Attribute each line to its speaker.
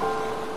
Speaker 1: す